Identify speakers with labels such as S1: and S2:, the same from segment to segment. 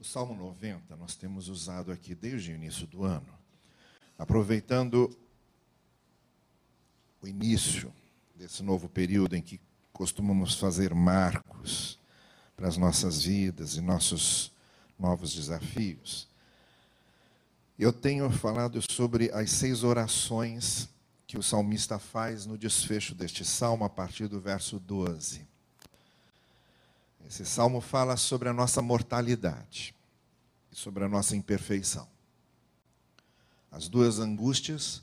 S1: O Salmo 90 nós temos usado aqui desde o início do ano, aproveitando o início desse novo período em que costumamos fazer marcos para as nossas vidas e nossos novos desafios. Eu tenho falado sobre as seis orações que o salmista faz no desfecho deste salmo, a partir do verso 12. Esse salmo fala sobre a nossa mortalidade e sobre a nossa imperfeição. As duas angústias,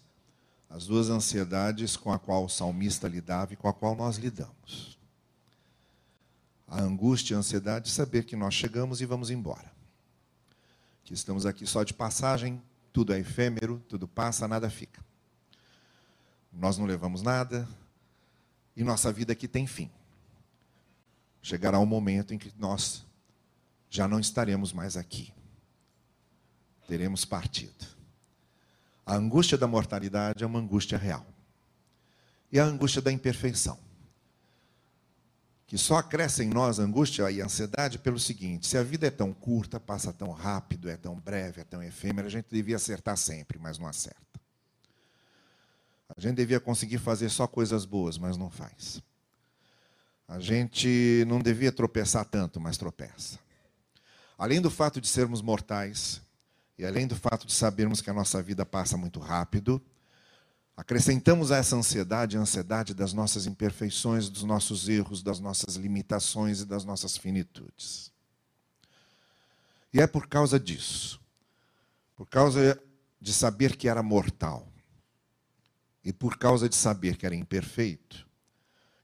S1: as duas ansiedades com a qual o salmista lidava e com a qual nós lidamos. A angústia e a ansiedade de saber que nós chegamos e vamos embora. Que estamos aqui só de passagem, tudo é efêmero, tudo passa, nada fica. Nós não levamos nada e nossa vida aqui tem fim chegará um momento em que nós já não estaremos mais aqui. Teremos partido. A angústia da mortalidade é uma angústia real. E a angústia da imperfeição. Que só cresce em nós a angústia e a ansiedade pelo seguinte: se a vida é tão curta, passa tão rápido, é tão breve, é tão efêmera, a gente devia acertar sempre, mas não acerta. A gente devia conseguir fazer só coisas boas, mas não faz. A gente não devia tropeçar tanto, mas tropeça. Além do fato de sermos mortais, e além do fato de sabermos que a nossa vida passa muito rápido, acrescentamos a essa ansiedade a ansiedade das nossas imperfeições, dos nossos erros, das nossas limitações e das nossas finitudes. E é por causa disso, por causa de saber que era mortal, e por causa de saber que era imperfeito,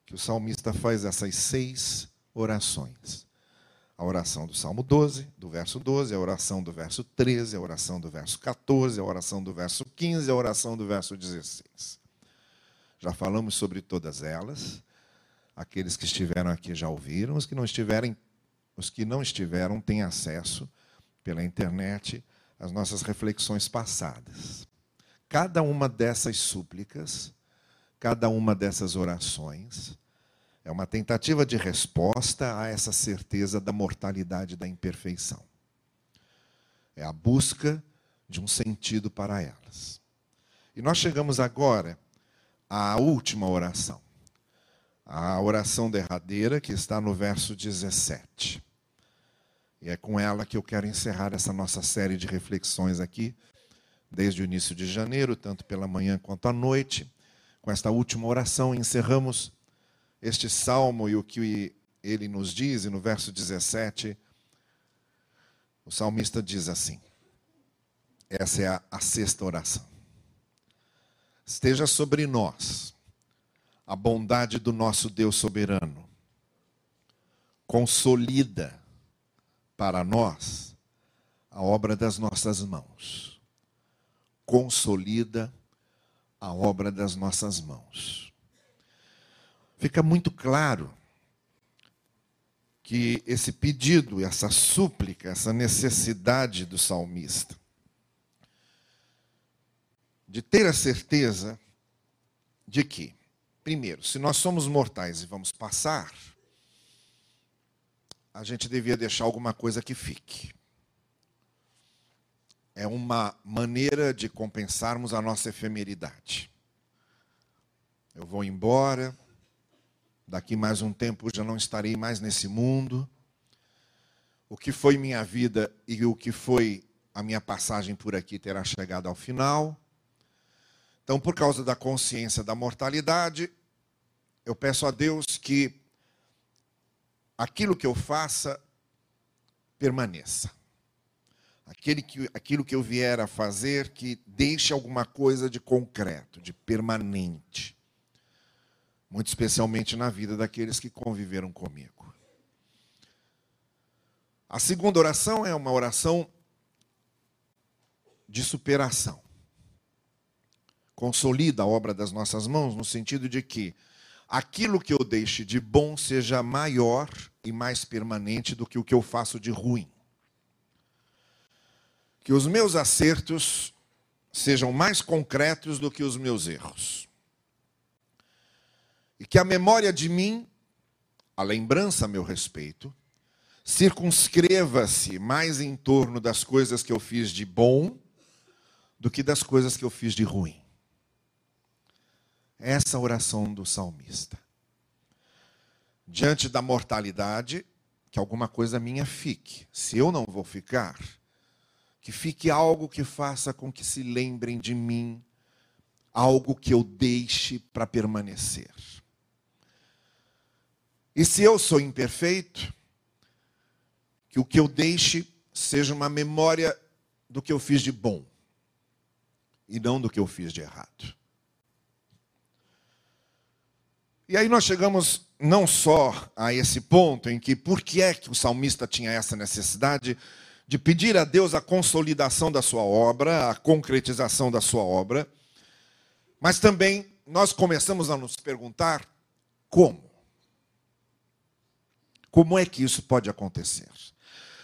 S1: que o salmista faz essas seis orações. A oração do Salmo 12, do verso 12, a oração do verso 13, a oração do verso 14, a oração do verso 15, a oração do verso 16. Já falamos sobre todas elas. Aqueles que estiveram aqui já ouviram, os que não estiverem, os que não estiveram têm acesso pela internet às nossas reflexões passadas. Cada uma dessas súplicas, cada uma dessas orações é uma tentativa de resposta a essa certeza da mortalidade da imperfeição. É a busca de um sentido para elas. E nós chegamos agora à última oração. A oração derradeira que está no verso 17. E é com ela que eu quero encerrar essa nossa série de reflexões aqui, desde o início de janeiro, tanto pela manhã quanto à noite. Com esta última oração, encerramos este salmo e o que ele nos diz, e no verso 17, o salmista diz assim: essa é a, a sexta oração. Esteja sobre nós a bondade do nosso Deus soberano, consolida para nós a obra das nossas mãos, consolida a obra das nossas mãos fica muito claro que esse pedido, essa súplica, essa necessidade do salmista de ter a certeza de que, primeiro, se nós somos mortais e vamos passar, a gente devia deixar alguma coisa que fique. É uma maneira de compensarmos a nossa efemeridade. Eu vou embora, Daqui mais um tempo já não estarei mais nesse mundo. O que foi minha vida e o que foi a minha passagem por aqui terá chegado ao final. Então, por causa da consciência da mortalidade, eu peço a Deus que aquilo que eu faça permaneça. Aquele que, aquilo que eu vier a fazer, que deixe alguma coisa de concreto, de permanente muito especialmente na vida daqueles que conviveram comigo. A segunda oração é uma oração de superação. Consolida a obra das nossas mãos no sentido de que aquilo que eu deixe de bom seja maior e mais permanente do que o que eu faço de ruim. Que os meus acertos sejam mais concretos do que os meus erros. E que a memória de mim, a lembrança a meu respeito, circunscreva-se mais em torno das coisas que eu fiz de bom do que das coisas que eu fiz de ruim. Essa oração do salmista. Diante da mortalidade, que alguma coisa minha fique. Se eu não vou ficar, que fique algo que faça com que se lembrem de mim, algo que eu deixe para permanecer. E se eu sou imperfeito, que o que eu deixe seja uma memória do que eu fiz de bom e não do que eu fiz de errado. E aí nós chegamos não só a esse ponto em que por que é que o salmista tinha essa necessidade de pedir a Deus a consolidação da sua obra, a concretização da sua obra, mas também nós começamos a nos perguntar como? Como é que isso pode acontecer?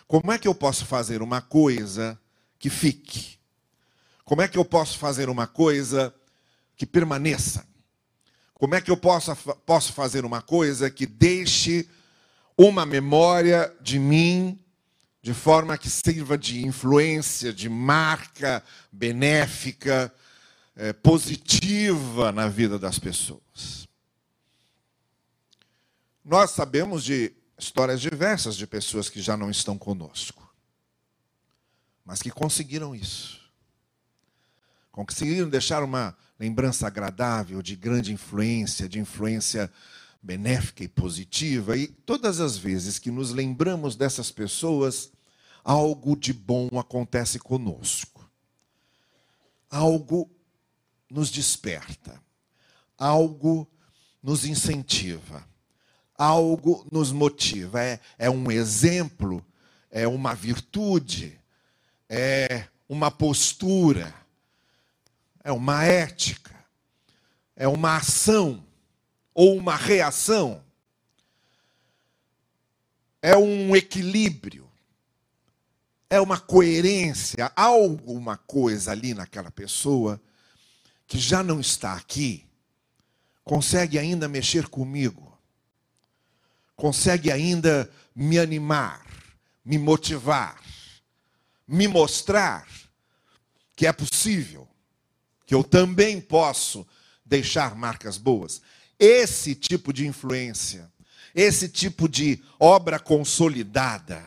S1: Como é que eu posso fazer uma coisa que fique? Como é que eu posso fazer uma coisa que permaneça? Como é que eu posso, posso fazer uma coisa que deixe uma memória de mim, de forma que sirva de influência, de marca benéfica, é, positiva na vida das pessoas? Nós sabemos de histórias diversas de pessoas que já não estão conosco, mas que conseguiram isso. Conseguiram deixar uma lembrança agradável, de grande influência, de influência benéfica e positiva. E todas as vezes que nos lembramos dessas pessoas, algo de bom acontece conosco. Algo nos desperta. Algo nos incentiva algo nos motiva. É, é um exemplo, é uma virtude, é uma postura, é uma ética, é uma ação ou uma reação, é um equilíbrio, é uma coerência, alguma coisa ali naquela pessoa que já não está aqui, consegue ainda mexer comigo consegue ainda me animar, me motivar, me mostrar que é possível, que eu também posso deixar marcas boas. Esse tipo de influência, esse tipo de obra consolidada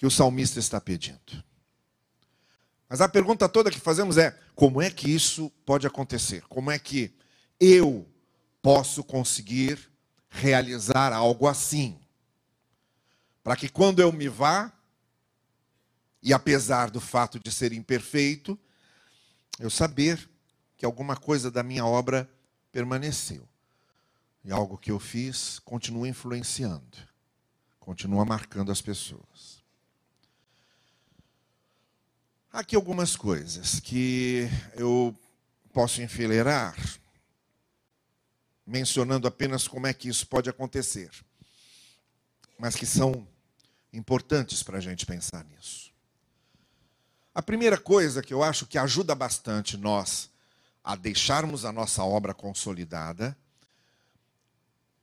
S1: que o salmista está pedindo. Mas a pergunta toda que fazemos é: como é que isso pode acontecer? Como é que eu posso conseguir realizar algo assim. Para que quando eu me vá, e apesar do fato de ser imperfeito, eu saber que alguma coisa da minha obra permaneceu. E algo que eu fiz continua influenciando, continua marcando as pessoas. Aqui algumas coisas que eu posso enfileirar mencionando apenas como é que isso pode acontecer, mas que são importantes para a gente pensar nisso. A primeira coisa que eu acho que ajuda bastante nós a deixarmos a nossa obra consolidada,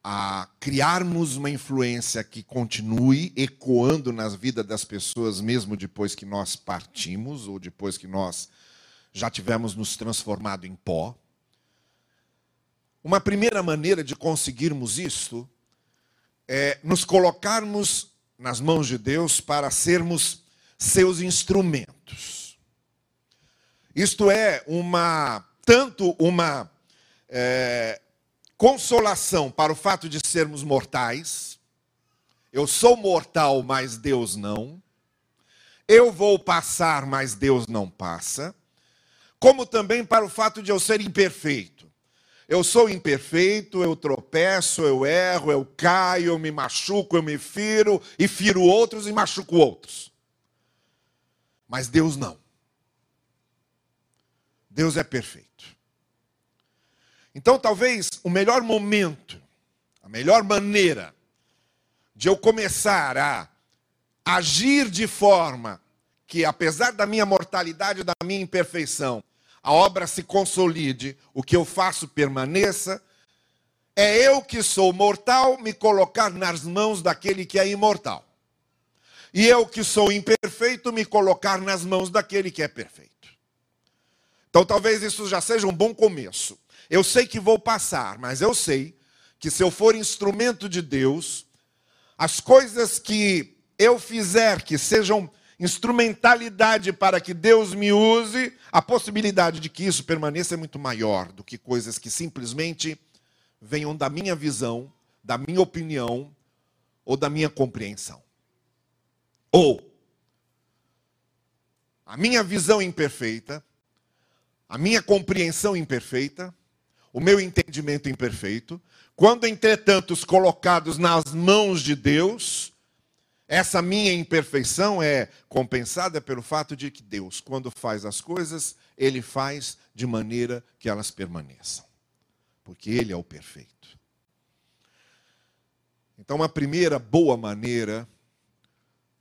S1: a criarmos uma influência que continue ecoando nas vidas das pessoas, mesmo depois que nós partimos ou depois que nós já tivemos nos transformado em pó. Uma primeira maneira de conseguirmos isto é nos colocarmos nas mãos de Deus para sermos seus instrumentos. Isto é uma tanto uma é, consolação para o fato de sermos mortais. Eu sou mortal, mas Deus não. Eu vou passar, mas Deus não passa. Como também para o fato de eu ser imperfeito. Eu sou imperfeito, eu tropeço, eu erro, eu caio, eu me machuco, eu me firo, e firo outros e machuco outros. Mas Deus não. Deus é perfeito. Então, talvez o melhor momento, a melhor maneira de eu começar a agir de forma que, apesar da minha mortalidade, da minha imperfeição, a obra se consolide, o que eu faço permaneça. É eu que sou mortal me colocar nas mãos daquele que é imortal. e eu que sou imperfeito me colocar nas mãos daquele que é perfeito. Então talvez isso já seja um bom começo. Eu sei que vou passar, mas eu sei que se eu for instrumento de Deus, as coisas que eu fizer que sejam instrumentalidade para que Deus me use, a possibilidade de que isso permaneça é muito maior do que coisas que simplesmente venham da minha visão, da minha opinião ou da minha compreensão. Ou a minha visão imperfeita, a minha compreensão imperfeita, o meu entendimento imperfeito, quando entretanto colocados nas mãos de Deus, essa minha imperfeição é compensada pelo fato de que Deus, quando faz as coisas, Ele faz de maneira que elas permaneçam. Porque Ele é o perfeito. Então, a primeira boa maneira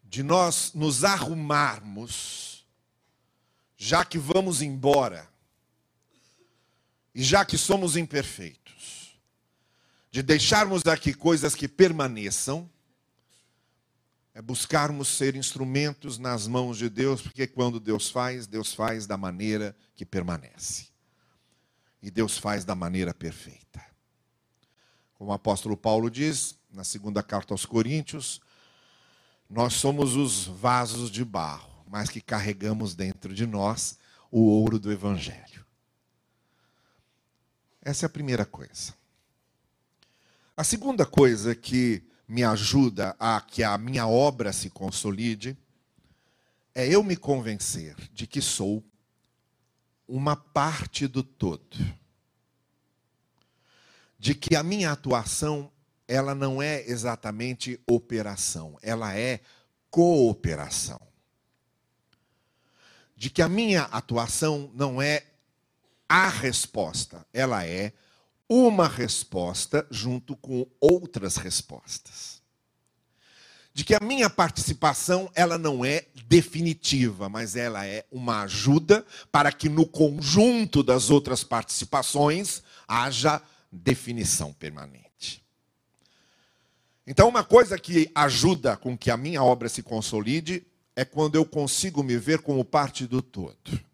S1: de nós nos arrumarmos, já que vamos embora, e já que somos imperfeitos, de deixarmos aqui coisas que permaneçam, é buscarmos ser instrumentos nas mãos de Deus, porque quando Deus faz, Deus faz da maneira que permanece. E Deus faz da maneira perfeita. Como o apóstolo Paulo diz, na segunda carta aos Coríntios, nós somos os vasos de barro, mas que carregamos dentro de nós o ouro do Evangelho. Essa é a primeira coisa. A segunda coisa que me ajuda a que a minha obra se consolide é eu me convencer de que sou uma parte do todo. De que a minha atuação, ela não é exatamente operação, ela é cooperação. De que a minha atuação não é a resposta, ela é uma resposta junto com outras respostas. De que a minha participação, ela não é definitiva, mas ela é uma ajuda para que no conjunto das outras participações haja definição permanente. Então, uma coisa que ajuda com que a minha obra se consolide é quando eu consigo me ver como parte do todo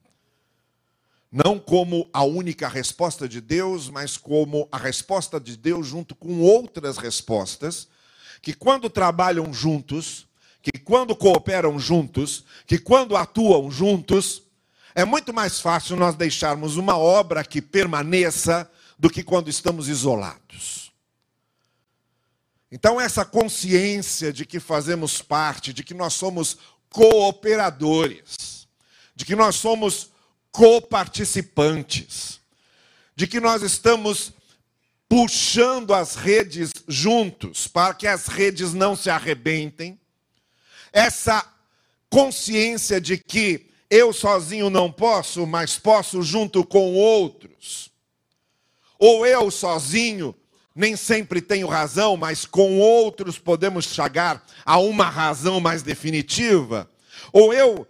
S1: não como a única resposta de Deus, mas como a resposta de Deus junto com outras respostas, que quando trabalham juntos, que quando cooperam juntos, que quando atuam juntos, é muito mais fácil nós deixarmos uma obra que permaneça do que quando estamos isolados. Então, essa consciência de que fazemos parte, de que nós somos cooperadores, de que nós somos coparticipantes, de que nós estamos puxando as redes juntos para que as redes não se arrebentem. Essa consciência de que eu sozinho não posso, mas posso junto com outros. Ou eu sozinho nem sempre tenho razão, mas com outros podemos chegar a uma razão mais definitiva. Ou eu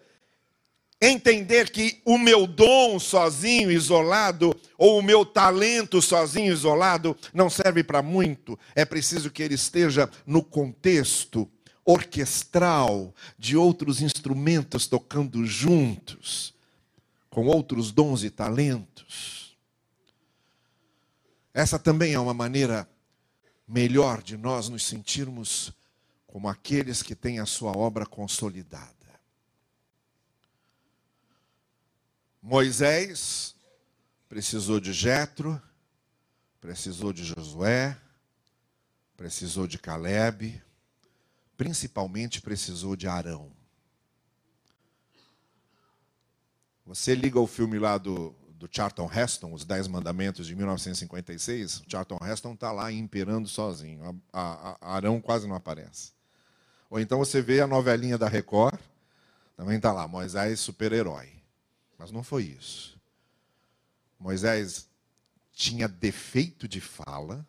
S1: entender que o meu dom sozinho, isolado, ou o meu talento sozinho, isolado, não serve para muito. É preciso que ele esteja no contexto orquestral de outros instrumentos tocando juntos, com outros dons e talentos. Essa também é uma maneira melhor de nós nos sentirmos como aqueles que têm a sua obra consolidada. Moisés precisou de Jetro, precisou de Josué, precisou de Caleb, principalmente precisou de Arão. Você liga o filme lá do, do Charlton Heston, Os Dez Mandamentos, de 1956, o Charlton Heston está lá imperando sozinho. A, a, a Arão quase não aparece. Ou então você vê a novelinha da Record, também está lá, Moisés super-herói. Mas não foi isso. Moisés tinha defeito de fala,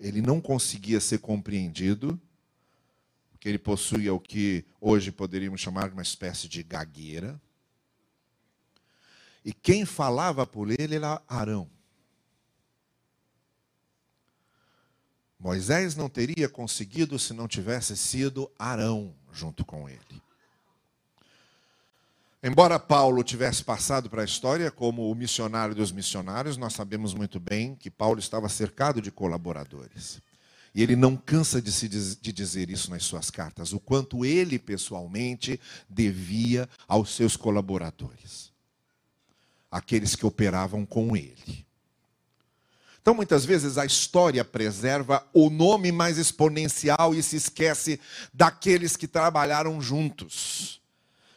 S1: ele não conseguia ser compreendido, porque ele possuía o que hoje poderíamos chamar de uma espécie de gagueira. E quem falava por ele era Arão. Moisés não teria conseguido se não tivesse sido Arão junto com ele. Embora Paulo tivesse passado para a história como o missionário dos missionários, nós sabemos muito bem que Paulo estava cercado de colaboradores. E ele não cansa de, se diz, de dizer isso nas suas cartas, o quanto ele pessoalmente devia aos seus colaboradores, aqueles que operavam com ele. Então, muitas vezes, a história preserva o nome mais exponencial e se esquece daqueles que trabalharam juntos.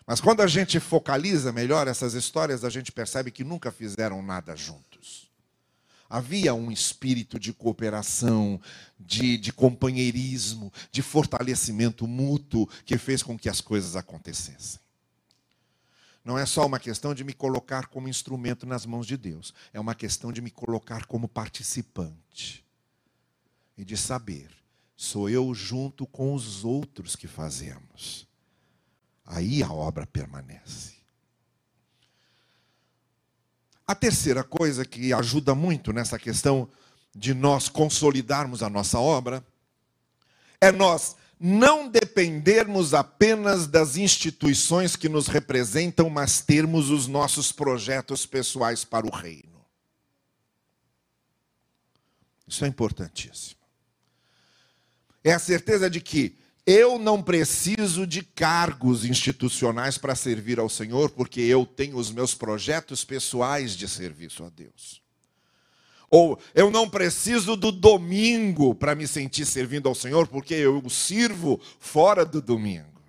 S1: Mas quando a gente focaliza melhor essas histórias, a gente percebe que nunca fizeram nada juntos. Havia um espírito de cooperação, de, de companheirismo, de fortalecimento mútuo que fez com que as coisas acontecessem. Não é só uma questão de me colocar como instrumento nas mãos de Deus, é uma questão de me colocar como participante e de saber, sou eu junto com os outros que fazemos aí a obra permanece. A terceira coisa que ajuda muito nessa questão de nós consolidarmos a nossa obra é nós não dependermos apenas das instituições que nos representam, mas termos os nossos projetos pessoais para o reino. Isso é importantíssimo. É a certeza de que eu não preciso de cargos institucionais para servir ao Senhor, porque eu tenho os meus projetos pessoais de serviço a Deus. Ou eu não preciso do domingo para me sentir servindo ao Senhor, porque eu sirvo fora do domingo.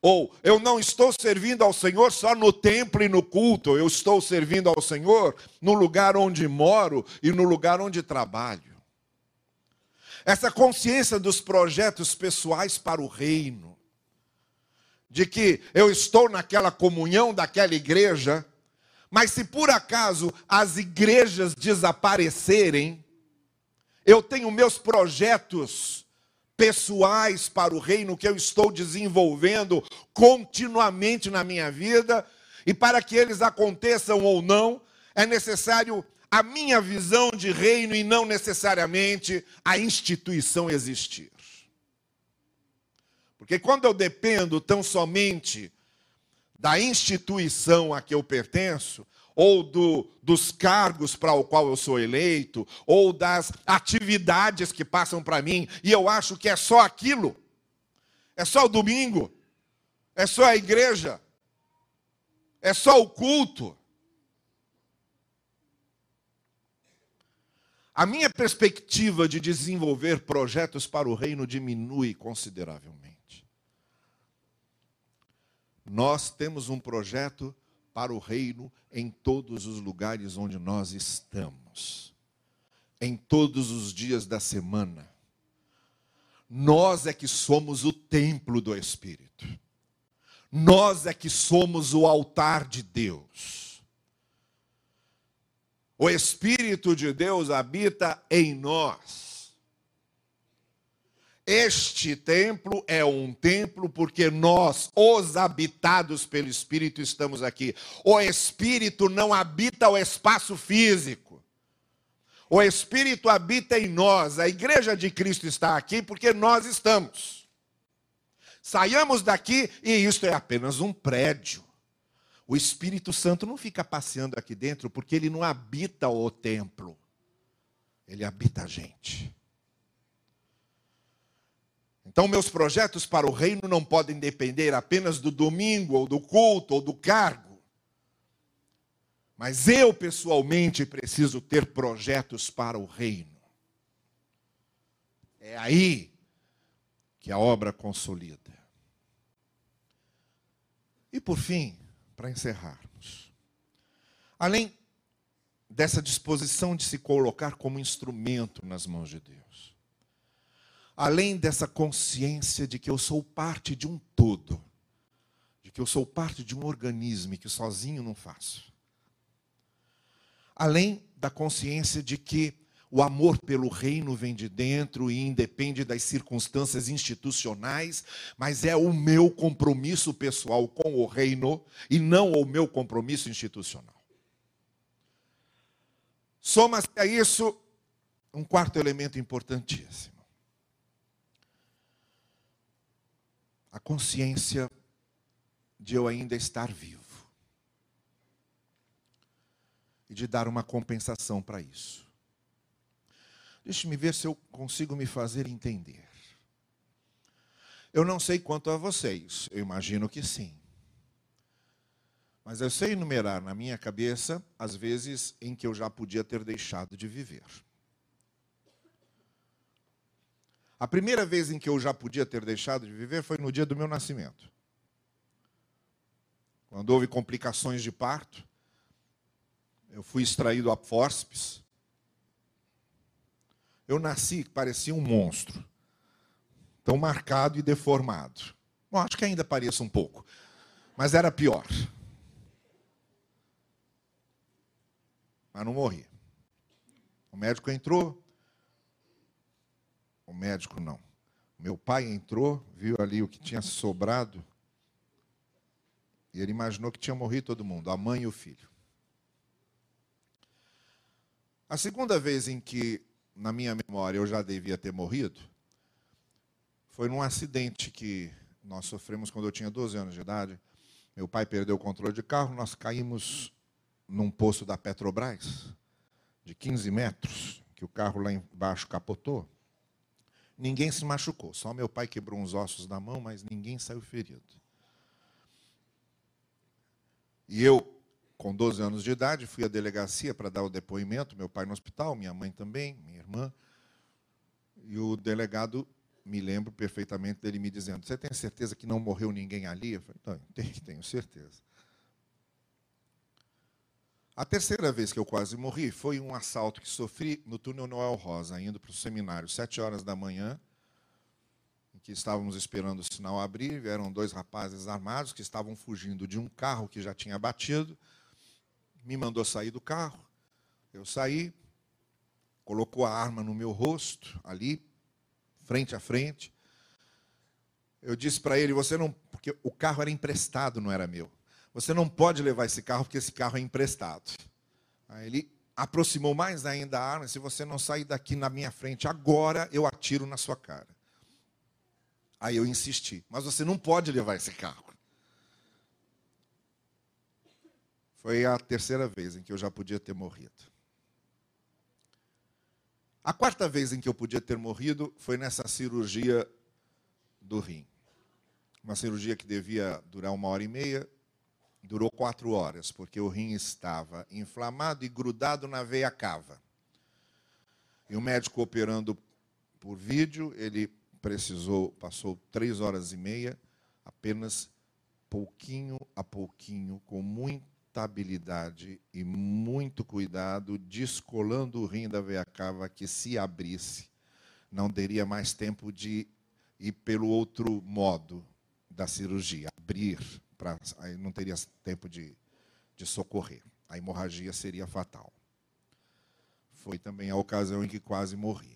S1: Ou eu não estou servindo ao Senhor só no templo e no culto, eu estou servindo ao Senhor no lugar onde moro e no lugar onde trabalho essa consciência dos projetos pessoais para o reino, de que eu estou naquela comunhão daquela igreja, mas se por acaso as igrejas desaparecerem, eu tenho meus projetos pessoais para o reino que eu estou desenvolvendo continuamente na minha vida, e para que eles aconteçam ou não, é necessário a minha visão de reino e não necessariamente a instituição existir. Porque quando eu dependo tão somente da instituição a que eu pertenço, ou do, dos cargos para o qual eu sou eleito, ou das atividades que passam para mim, e eu acho que é só aquilo, é só o domingo, é só a igreja, é só o culto. A minha perspectiva de desenvolver projetos para o reino diminui consideravelmente. Nós temos um projeto para o reino em todos os lugares onde nós estamos, em todos os dias da semana. Nós é que somos o templo do Espírito, nós é que somos o altar de Deus. O Espírito de Deus habita em nós. Este templo é um templo porque nós, os habitados pelo Espírito, estamos aqui. O Espírito não habita o espaço físico. O Espírito habita em nós. A igreja de Cristo está aqui porque nós estamos. Saiamos daqui e isto é apenas um prédio. O Espírito Santo não fica passeando aqui dentro porque ele não habita o templo. Ele habita a gente. Então, meus projetos para o reino não podem depender apenas do domingo, ou do culto, ou do cargo. Mas eu, pessoalmente, preciso ter projetos para o reino. É aí que a obra consolida. E por fim, para encerrarmos. Além dessa disposição de se colocar como instrumento nas mãos de Deus, além dessa consciência de que eu sou parte de um todo, de que eu sou parte de um organismo e que sozinho não faço, além da consciência de que o amor pelo reino vem de dentro e independe das circunstâncias institucionais, mas é o meu compromisso pessoal com o reino e não o meu compromisso institucional. Soma-se a isso um quarto elemento importantíssimo. A consciência de eu ainda estar vivo. E de dar uma compensação para isso. Deixe-me ver se eu consigo me fazer entender. Eu não sei quanto a vocês, eu imagino que sim. Mas eu sei enumerar na minha cabeça as vezes em que eu já podia ter deixado de viver. A primeira vez em que eu já podia ter deixado de viver foi no dia do meu nascimento. Quando houve complicações de parto, eu fui extraído a fórceps. Eu nasci, parecia um monstro. Tão marcado e deformado. Bom, acho que ainda pareça um pouco. Mas era pior. mas não morri. O médico entrou. O médico não. Meu pai entrou, viu ali o que tinha sobrado. E ele imaginou que tinha morrido todo mundo, a mãe e o filho. A segunda vez em que, na minha memória, eu já devia ter morrido, foi num acidente que nós sofremos quando eu tinha 12 anos de idade. Meu pai perdeu o controle de carro, nós caímos num poço da Petrobras, de 15 metros, que o carro lá embaixo capotou. Ninguém se machucou, só meu pai quebrou uns ossos da mão, mas ninguém saiu ferido. E eu, com 12 anos de idade, fui à delegacia para dar o depoimento, meu pai no hospital, minha mãe também, minha irmã. E o delegado, me lembro perfeitamente dele me dizendo: Você tem certeza que não morreu ninguém ali? Eu falei: Tenho, tenho certeza. A terceira vez que eu quase morri foi um assalto que sofri no túnel Noel Rosa, indo para o seminário, sete horas da manhã, em que estávamos esperando o sinal abrir, vieram dois rapazes armados que estavam fugindo de um carro que já tinha batido, me mandou sair do carro, eu saí, colocou a arma no meu rosto, ali, frente a frente. Eu disse para ele, você não, porque o carro era emprestado, não era meu. Você não pode levar esse carro porque esse carro é emprestado. Aí ele aproximou mais ainda a arma. Se você não sair daqui na minha frente agora, eu atiro na sua cara. Aí eu insisti. Mas você não pode levar esse carro. Foi a terceira vez em que eu já podia ter morrido. A quarta vez em que eu podia ter morrido foi nessa cirurgia do rim. Uma cirurgia que devia durar uma hora e meia, Durou quatro horas, porque o rim estava inflamado e grudado na veia cava. E o médico operando por vídeo, ele precisou, passou três horas e meia, apenas pouquinho a pouquinho, com muita habilidade e muito cuidado, descolando o rim da veia cava que se abrisse, não teria mais tempo de ir pelo outro modo da cirurgia, abrir pra, aí não teria tempo de, de socorrer. A hemorragia seria fatal. Foi também a ocasião em que quase morri.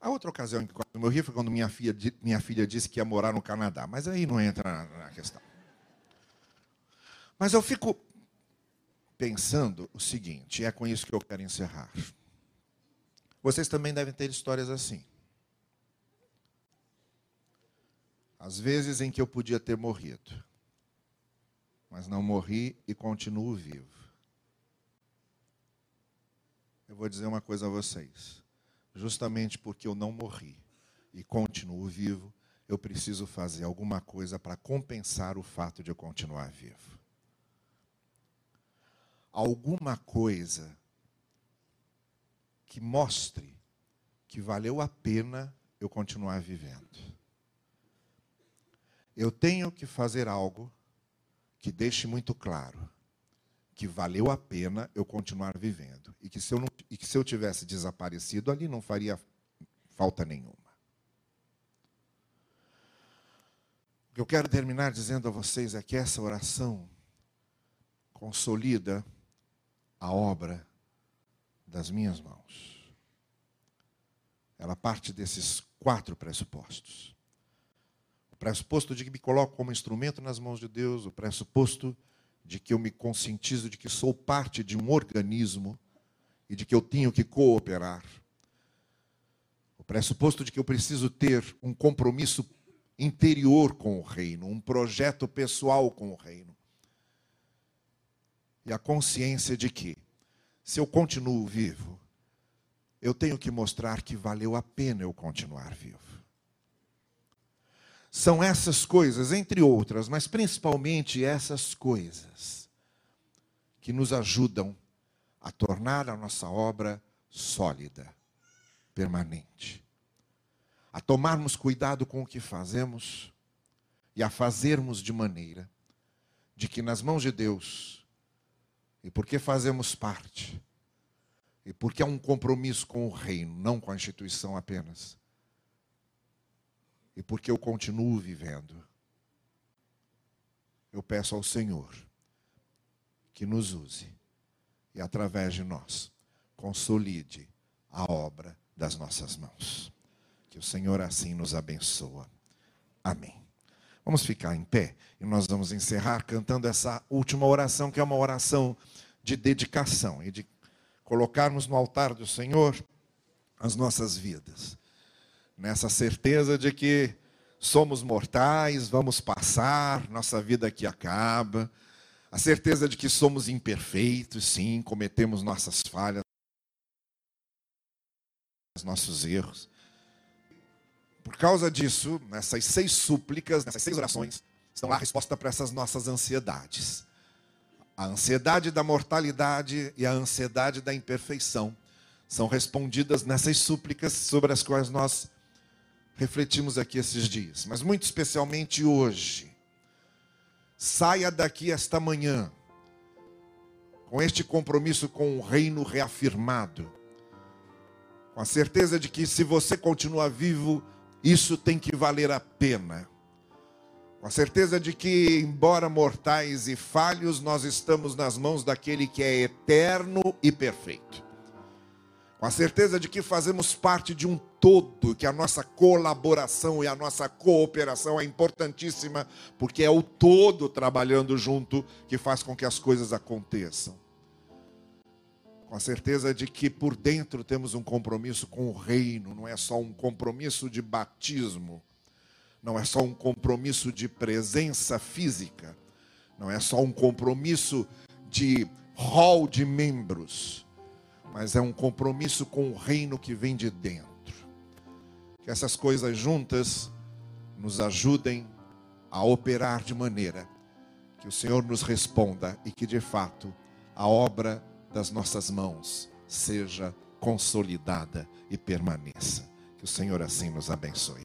S1: A outra ocasião em que quase morri foi quando minha filha, minha filha disse que ia morar no Canadá. Mas aí não entra na, questão. Mas eu fico pensando o seguinte, é com isso que eu quero encerrar. Vocês também devem ter histórias assim. As vezes em que eu podia ter morrido, mas não morri e continuo vivo. Eu vou dizer uma coisa a vocês. Justamente porque eu não morri e continuo vivo, eu preciso fazer alguma coisa para compensar o fato de eu continuar vivo. Alguma coisa que mostre que valeu a pena eu continuar vivendo. Eu tenho que fazer algo que deixe muito claro que valeu a pena eu continuar vivendo e que se eu, não, e que se eu tivesse desaparecido ali não faria falta nenhuma. O que eu quero terminar dizendo a vocês é que essa oração consolida a obra das minhas mãos. Ela parte desses quatro pressupostos. O pressuposto de que me coloco como instrumento nas mãos de Deus, o pressuposto de que eu me conscientizo de que sou parte de um organismo e de que eu tenho que cooperar. O pressuposto de que eu preciso ter um compromisso interior com o reino, um projeto pessoal com o reino. E a consciência de que, se eu continuo vivo, eu tenho que mostrar que valeu a pena eu continuar vivo. São essas coisas, entre outras, mas principalmente essas coisas, que nos ajudam a tornar a nossa obra sólida, permanente. A tomarmos cuidado com o que fazemos e a fazermos de maneira de que nas mãos de Deus, e porque fazemos parte, e porque é um compromisso com o reino, não com a instituição apenas, e porque eu continuo vivendo, eu peço ao Senhor que nos use e, através de nós, consolide a obra das nossas mãos. Que o Senhor assim nos abençoa. Amém. Vamos ficar em pé e nós vamos encerrar cantando essa última oração, que é uma oração de dedicação e de colocarmos no altar do Senhor as nossas vidas nessa certeza de que somos mortais, vamos passar, nossa vida aqui acaba, a certeza de que somos imperfeitos, sim, cometemos nossas falhas, nossos erros. Por causa disso, nessas seis súplicas, nessas seis orações, estão lá a resposta para essas nossas ansiedades. A ansiedade da mortalidade e a ansiedade da imperfeição são respondidas nessas súplicas sobre as quais nós refletimos aqui esses dias, mas muito especialmente hoje. Saia daqui esta manhã com este compromisso com o reino reafirmado, com a certeza de que se você continua vivo, isso tem que valer a pena. Com a certeza de que, embora mortais e falhos, nós estamos nas mãos daquele que é eterno e perfeito com a certeza de que fazemos parte de um todo, que a nossa colaboração e a nossa cooperação é importantíssima, porque é o todo trabalhando junto que faz com que as coisas aconteçam. Com a certeza de que por dentro temos um compromisso com o reino, não é só um compromisso de batismo, não é só um compromisso de presença física, não é só um compromisso de hall de membros mas é um compromisso com o reino que vem de dentro. Que essas coisas juntas nos ajudem a operar de maneira que o Senhor nos responda e que de fato a obra das nossas mãos seja consolidada e permaneça. Que o Senhor assim nos abençoe.